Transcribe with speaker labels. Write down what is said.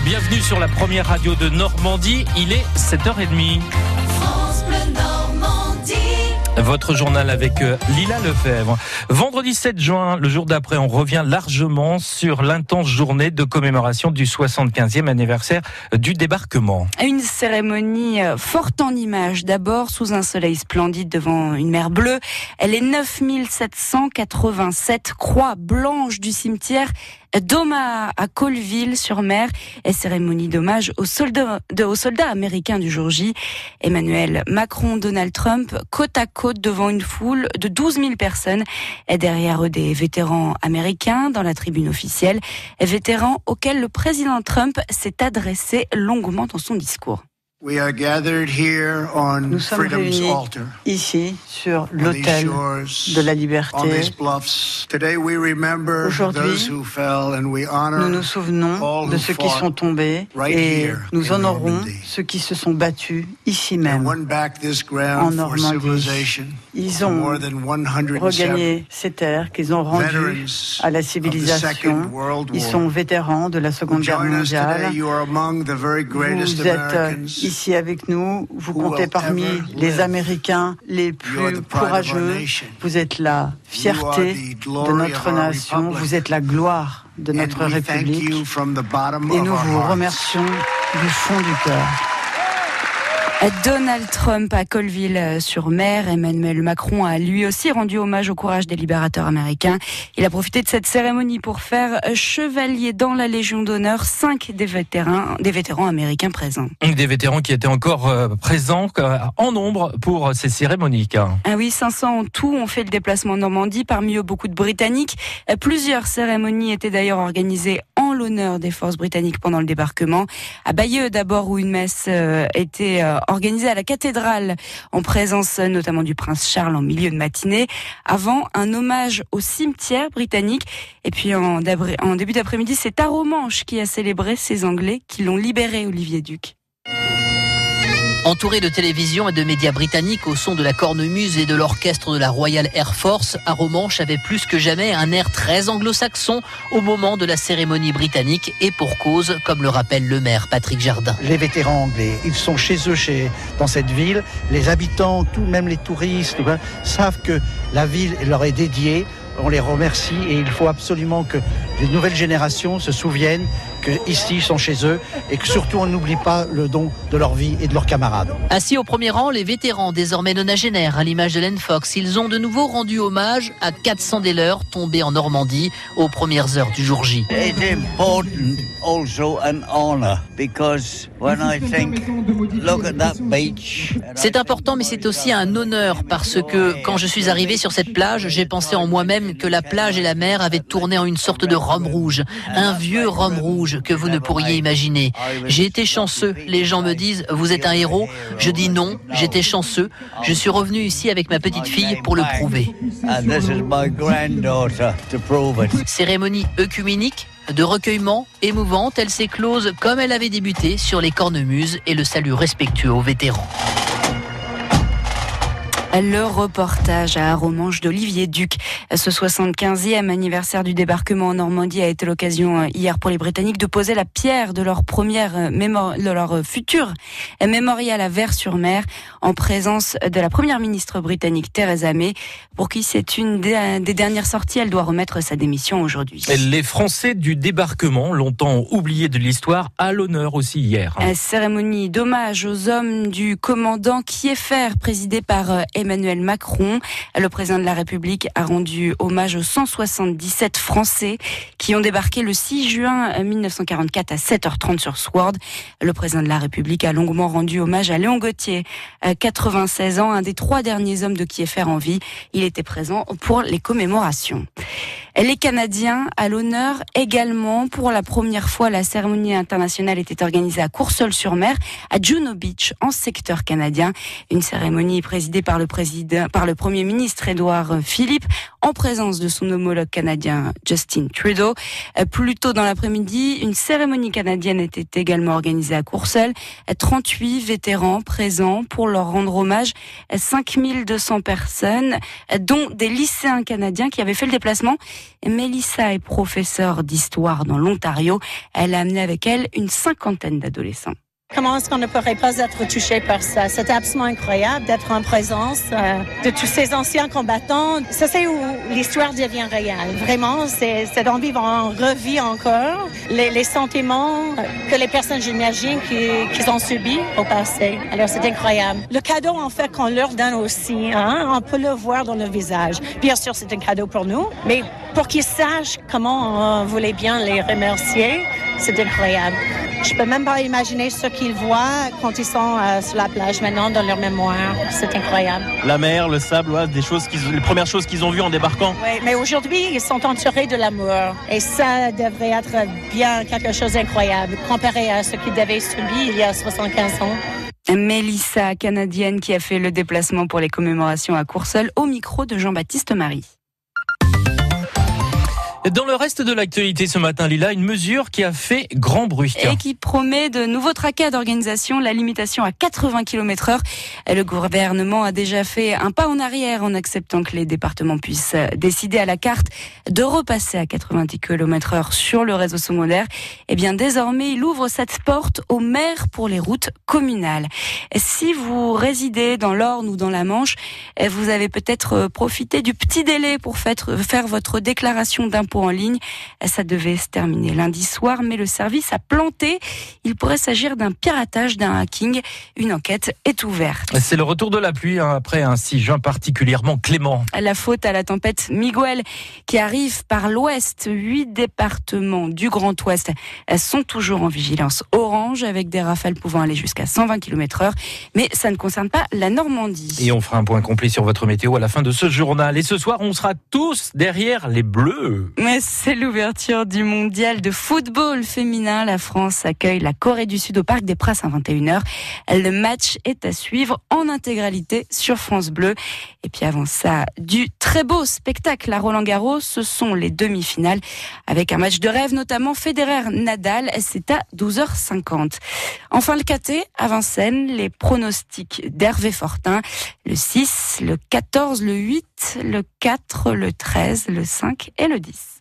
Speaker 1: Bienvenue sur la première radio de Normandie. Il est 7h30. Votre journal avec euh, Lila Lefebvre. Vendredi 7 juin, le jour d'après, on revient largement sur l'intense journée de commémoration du 75e anniversaire du débarquement.
Speaker 2: Une cérémonie euh, forte en images. D'abord, sous un soleil splendide devant une mer bleue. Est 9787 croix blanches du cimetière Doma à Colville-sur-Mer et cérémonie d'hommage aux soldats, aux soldats américains du jour J. Emmanuel Macron, Donald Trump, côte à côte devant une foule de 12 000 personnes et derrière eux des vétérans américains dans la tribune officielle, vétérans auxquels le président Trump s'est adressé longuement dans son discours.
Speaker 3: Nous sommes réunis ici sur l'autel de la liberté. Aujourd'hui, nous nous souvenons de ceux qui sont tombés et nous honorons ceux qui se sont battus ici même en Normandie. Ils ont regagné ces terres qu'ils ont rendues à la civilisation. Ils sont vétérans de la Seconde Guerre mondiale. Vous êtes ici avec nous. Vous comptez parmi les Américains les plus courageux. Vous êtes la fierté de notre nation. Vous êtes la gloire de notre République. Et nous vous remercions du fond du cœur.
Speaker 2: Donald Trump à Colville-sur-Mer. Emmanuel Macron a lui aussi rendu hommage au courage des libérateurs américains. Il a profité de cette cérémonie pour faire chevalier dans la Légion d'honneur cinq des vétérans, des vétérans américains présents.
Speaker 1: Des vétérans qui étaient encore euh, présents euh, en nombre pour ces cérémonies.
Speaker 2: Ah oui, 500 en tout ont fait le déplacement en Normandie, parmi eux beaucoup de Britanniques. Euh, plusieurs cérémonies étaient d'ailleurs organisées en l'honneur des forces britanniques pendant le débarquement. À Bayeux d'abord où une messe était organisé à la cathédrale en présence notamment du prince Charles en milieu de matinée, avant un hommage au cimetière britannique. Et puis en, début d'après-midi, c'est Taromanche qui a célébré ces Anglais qui l'ont libéré, Olivier Duc.
Speaker 4: Entouré de télévision et de médias britanniques au son de la cornemuse et de l'orchestre de la Royal Air Force, Aromanche avait plus que jamais un air très anglo-saxon au moment de la cérémonie britannique et pour cause, comme le rappelle le maire Patrick Jardin.
Speaker 5: Les vétérans anglais, ils sont chez eux chez, dans cette ville. Les habitants, tout même les touristes, savent que la ville leur est dédiée on les remercie et il faut absolument que les nouvelles générations se souviennent que ici sont chez eux et que surtout on n'oublie pas le don de leur vie et de leurs camarades.
Speaker 4: Assis au premier rang, les vétérans désormais nonagénaires à l'image de Len Fox, ils ont de nouveau rendu hommage à 400 des leurs tombés en Normandie aux premières heures du jour J. C'est important mais c'est aussi un honneur parce que quand je suis arrivé sur cette plage, j'ai pensé en moi-même que la plage et la mer avaient tourné en une sorte de rhum rouge, un vieux rhum rouge que vous ne pourriez imaginer. J'ai été chanceux. Les gens me disent, vous êtes un héros. Je dis non, j'étais chanceux. Je suis revenu ici avec ma petite fille pour le prouver. Cérémonie œcuménique de recueillement émouvante, elle s'éclose comme elle avait débuté sur les cornemuses et le salut respectueux aux vétérans.
Speaker 2: Le reportage à Romanche d'Olivier Duc. Ce 75e anniversaire du débarquement en Normandie a été l'occasion euh, hier pour les Britanniques de poser la pierre de leur première euh, de leur euh, futur mémorial à Vers-sur-Mer en présence de la première ministre britannique Theresa May pour qui c'est une des dernières sorties. Elle doit remettre sa démission aujourd'hui.
Speaker 1: Les Français du débarquement, longtemps oubliés de l'histoire, à l'honneur aussi hier.
Speaker 2: cérémonie d'hommage aux hommes du commandant Kieffer présidée par Emmanuel Macron. Le président de la République a rendu hommage aux 177 Français qui ont débarqué le 6 juin 1944 à 7h30 sur Sword. Le président de la République a longuement rendu hommage à Léon Gauthier, 96 ans, un des trois derniers hommes de Kiefer en vie. Il était présent pour les commémorations. Les Canadiens à l'honneur également. Pour la première fois, la cérémonie internationale était organisée à Courseulles-sur-Mer, à Juno Beach, en secteur canadien. Une cérémonie présidée par le président, par le Premier ministre Édouard Philippe en présence de son homologue canadien Justin Trudeau. Euh, plus tôt dans l'après-midi, une cérémonie canadienne était également organisée à Courcelles. 38 vétérans présents pour leur rendre hommage. 5200 personnes, dont des lycéens canadiens qui avaient fait le déplacement. Mélissa est professeure d'histoire dans l'Ontario. Elle a amené avec elle une cinquantaine d'adolescents.
Speaker 6: Comment est-ce qu'on ne pourrait pas être touché par ça? C'est absolument incroyable d'être en présence euh, de tous ces anciens combattants. Ça, c'est où l'histoire devient réelle. Vraiment, c'est cette envie, on revit encore les, sentiments que les personnes, j'imagine, qu'ils ont subis au passé. Alors, c'est incroyable. Le cadeau, en fait, qu'on leur donne aussi, hein, on peut le voir dans le visage. Bien sûr, c'est un cadeau pour nous, mais pour qu'ils sachent comment on voulait bien les remercier, c'est incroyable. Je peux même pas imaginer ce qu'ils voient quand ils sont euh, sur la plage maintenant dans leur mémoire. C'est incroyable.
Speaker 7: La mer, le sable, des choses les premières choses qu'ils ont vues en débarquant.
Speaker 6: Oui, mais aujourd'hui, ils sont entourés de l'amour. Et ça devrait être bien quelque chose d'incroyable comparé à ce qu'ils avaient subi il y a 75 ans.
Speaker 2: Mélissa, canadienne, qui a fait le déplacement pour les commémorations à Courseul, au micro de Jean-Baptiste Marie.
Speaker 1: Dans le reste de l'actualité ce matin, Lila, une mesure qui a fait grand bruit.
Speaker 2: Et qui promet de nouveaux traquets d'organisation, la limitation à 80 km heure. Le gouvernement a déjà fait un pas en arrière en acceptant que les départements puissent décider à la carte de repasser à 90 km heure sur le réseau secondaire. Eh bien, désormais, il ouvre cette porte aux maires pour les routes communales. Si vous résidez dans l'Orne ou dans la Manche, eh, vous avez peut-être profité du petit délai pour faire votre déclaration d'impôt en ligne. Ça devait se terminer lundi soir, mais le service a planté. Il pourrait s'agir d'un piratage, d'un hacking. Une enquête est ouverte.
Speaker 1: C'est le retour de la pluie hein, après un 6 juin particulièrement clément.
Speaker 2: La faute à la tempête Miguel qui arrive par l'ouest. Huit départements du Grand Ouest sont toujours en vigilance orange avec des rafales pouvant aller jusqu'à 120 km heure. Mais ça ne concerne pas la Normandie.
Speaker 1: Et on fera un point complet sur votre météo à la fin de ce journal. Et ce soir, on sera tous derrière les bleus.
Speaker 2: C'est l'ouverture du mondial de football féminin. La France accueille la Corée du Sud au Parc des Princes à 21h. Le match est à suivre en intégralité sur France Bleu. Et puis avant ça, du très beau spectacle à Roland Garros. Ce sont les demi-finales avec un match de rêve, notamment Federer-Nadal. C'est à 12h50. Enfin, le KT à Vincennes, les pronostics d'Hervé Fortin. Le 6, le 14, le 8, le 4, le 13, le 5 et le 10.